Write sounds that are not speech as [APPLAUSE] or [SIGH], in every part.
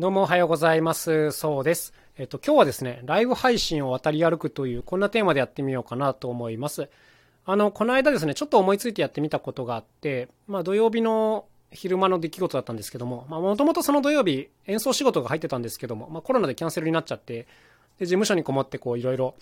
どうもおはようございます。そうです。えっと、今日はですね、ライブ配信を渡り歩くという、こんなテーマでやってみようかなと思います。あの、この間ですね、ちょっと思いついてやってみたことがあって、まあ、土曜日の昼間の出来事だったんですけども、まあ、もともとその土曜日、演奏仕事が入ってたんですけども、まあ、コロナでキャンセルになっちゃって、で、事務所にこもってこう、いろいろ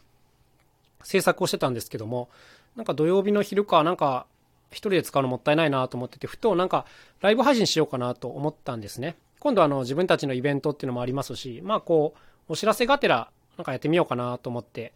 制作をしてたんですけども、なんか土曜日の昼か、なんか、一人で使うのもったいないなと思ってて、ふとなんか、ライブ配信しようかなと思ったんですね。今度あの自分たちのイベントっていうのもありますし、まあこう、お知らせがてらなんかやってみようかなと思って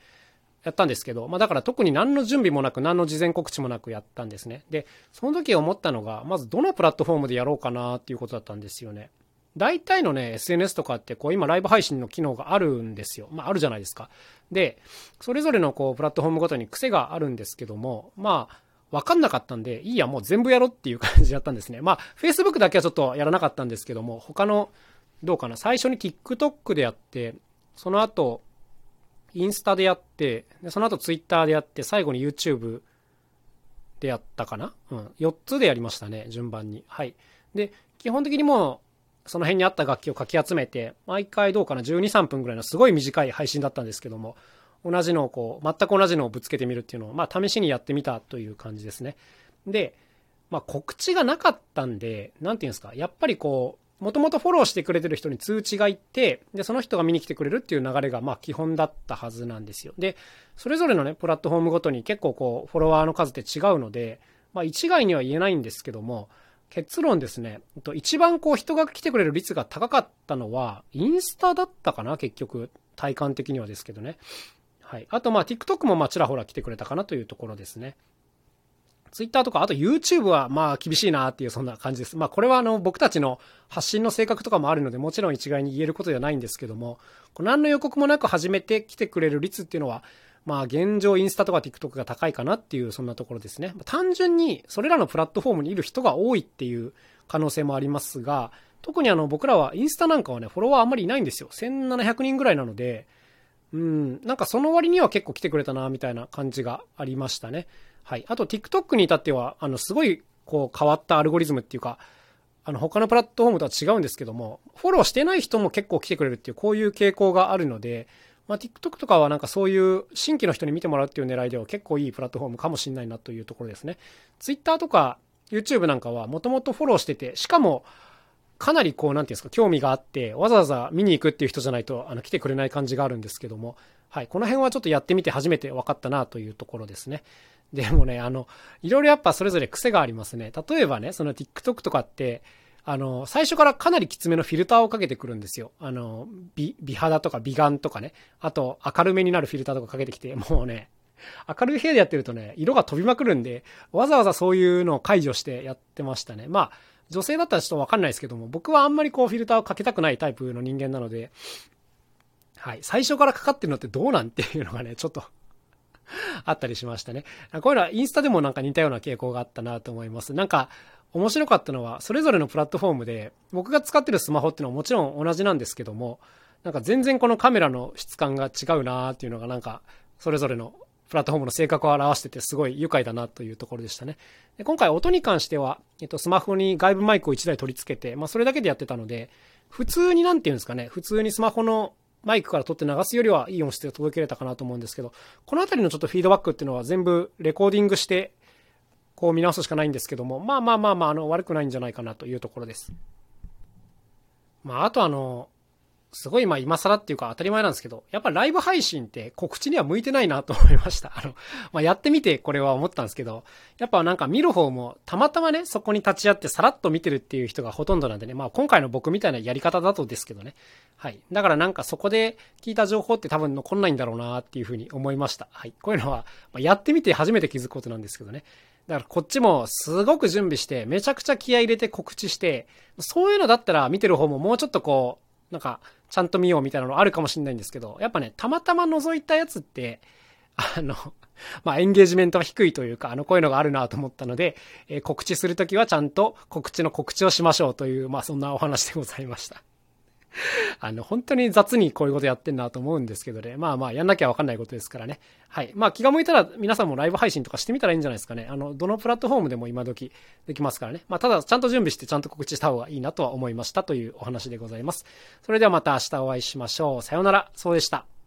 やったんですけど、まあだから特に何の準備もなく何の事前告知もなくやったんですね。で、その時思ったのが、まずどのプラットフォームでやろうかなっていうことだったんですよね。大体のね、SNS とかってこう今ライブ配信の機能があるんですよ。まああるじゃないですか。で、それぞれのこうプラットフォームごとに癖があるんですけども、まあ、わかんなかったんで、いいや、もう全部やろっていう感じだったんですね。まあ、Facebook だけはちょっとやらなかったんですけども、他の、どうかな、最初に TikTok でやって、その後、インスタでやって、でその後 Twitter でやって、最後に YouTube でやったかな？うん。4つでやりましたね、順番に。はい。で、基本的にもう、その辺にあった楽器をかき集めて、毎回どうかな、12、3分ぐらいのすごい短い配信だったんですけども、同じのをこう、全く同じのをぶつけてみるっていうのを、まあ、試しにやってみたという感じですね。で、まあ、告知がなかったんで、なんていうんですか、やっぱりこう、もともとフォローしてくれてる人に通知がいって、で、その人が見に来てくれるっていう流れが、まあ、基本だったはずなんですよ。で、それぞれのね、プラットフォームごとに結構こう、フォロワーの数って違うので、まあ、一概には言えないんですけども、結論ですね、一番こう人が来てくれる率が高かったのは、インスタだったかな、結局。体感的にはですけどね。はい。あと、まあ、TikTok もまあ、ちらほら来てくれたかなというところですね。Twitter とか、あと YouTube はまあ厳しいなっていうそんな感じです。まあこれはあの僕たちの発信の性格とかもあるのでもちろん一概に言えることではないんですけども、何の予告もなく始めて来てくれる率っていうのは、まあ現状インスタとか TikTok が高いかなっていうそんなところですね。単純にそれらのプラットフォームにいる人が多いっていう可能性もありますが、特にあの僕らはインスタなんかはね、フォロワーあんまりいないんですよ。1700人ぐらいなので、うん、なんかその割には結構来てくれたな、みたいな感じがありましたね。はい。あと TikTok に至っては、あの、すごい、こう、変わったアルゴリズムっていうか、あの、他のプラットフォームとは違うんですけども、フォローしてない人も結構来てくれるっていう、こういう傾向があるので、まあ、TikTok とかはなんかそういう新規の人に見てもらうっていう狙いでは結構いいプラットフォームかもしれないなというところですね。Twitter とか YouTube なんかはもともとフォローしてて、しかも、かなりこう、なんていうんですか、興味があって、わざわざ見に行くっていう人じゃないと、あの、来てくれない感じがあるんですけども、はい、この辺はちょっとやってみて初めて分かったなというところですね。でもね、あの、いろいろやっぱそれぞれ癖がありますね。例えばね、その TikTok とかって、あの、最初からかなりきつめのフィルターをかけてくるんですよ。あの、美、美肌とか美顔とかね。あと、明るめになるフィルターとかかけてきて、もうね、明るい部屋でやってるとね、色が飛びまくるんで、わざわざそういうのを解除してやってましたね。まあ、女性だったらちょっとわかんないですけども、僕はあんまりこうフィルターをかけたくないタイプの人間なので、はい。最初からかかってるのってどうなんっていうのがね、ちょっと [LAUGHS] あったりしましたね。こういうのはインスタでもなんか似たような傾向があったなと思います。なんか、面白かったのは、それぞれのプラットフォームで、僕が使ってるスマホっていうのはもちろん同じなんですけども、なんか全然このカメラの質感が違うなっていうのがなんか、それぞれのプラットフォームの性格を表しててすごい愉快だなというところでしたね。で今回音に関しては、えっと、スマホに外部マイクを1台取り付けて、まあそれだけでやってたので、普通になんていうんですかね、普通にスマホのマイクから撮って流すよりはいい音質で届けれたかなと思うんですけど、このあたりのちょっとフィードバックっていうのは全部レコーディングして、こう見直すしかないんですけども、まあまあまあまあ、あの、悪くないんじゃないかなというところです。まあ、あとあの、すごいまあ今更っていうか当たり前なんですけど、やっぱライブ配信って告知には向いてないなと思いました。あの、まあやってみてこれは思ったんですけど、やっぱなんか見る方もたまたまね、そこに立ち会ってさらっと見てるっていう人がほとんどなんでね、まあ今回の僕みたいなやり方だとですけどね。はい。だからなんかそこで聞いた情報って多分残んないんだろうなっていうふうに思いました。はい。こういうのは、ま、やってみて初めて気づくことなんですけどね。だからこっちもすごく準備して、めちゃくちゃ気合入れて告知して、そういうのだったら見てる方ももうちょっとこう、なんか、ちゃんと見ようみたいなのあるかもしれないんですけど、やっぱね、たまたま覗いたやつって、あの、[LAUGHS] まあ、エンゲージメントが低いというか、あの、こういうのがあるなと思ったので、えー、告知するときはちゃんと告知の告知をしましょうという、まあ、そんなお話でございました。あの、本当に雑にこういうことやってんなと思うんですけどね。まあまあ、やんなきゃわかんないことですからね。はい。まあ、気が向いたら皆さんもライブ配信とかしてみたらいいんじゃないですかね。あの、どのプラットフォームでも今時できますからね。まあ、ただ、ちゃんと準備してちゃんと告知した方がいいなとは思いましたというお話でございます。それではまた明日お会いしましょう。さようなら。そうでした。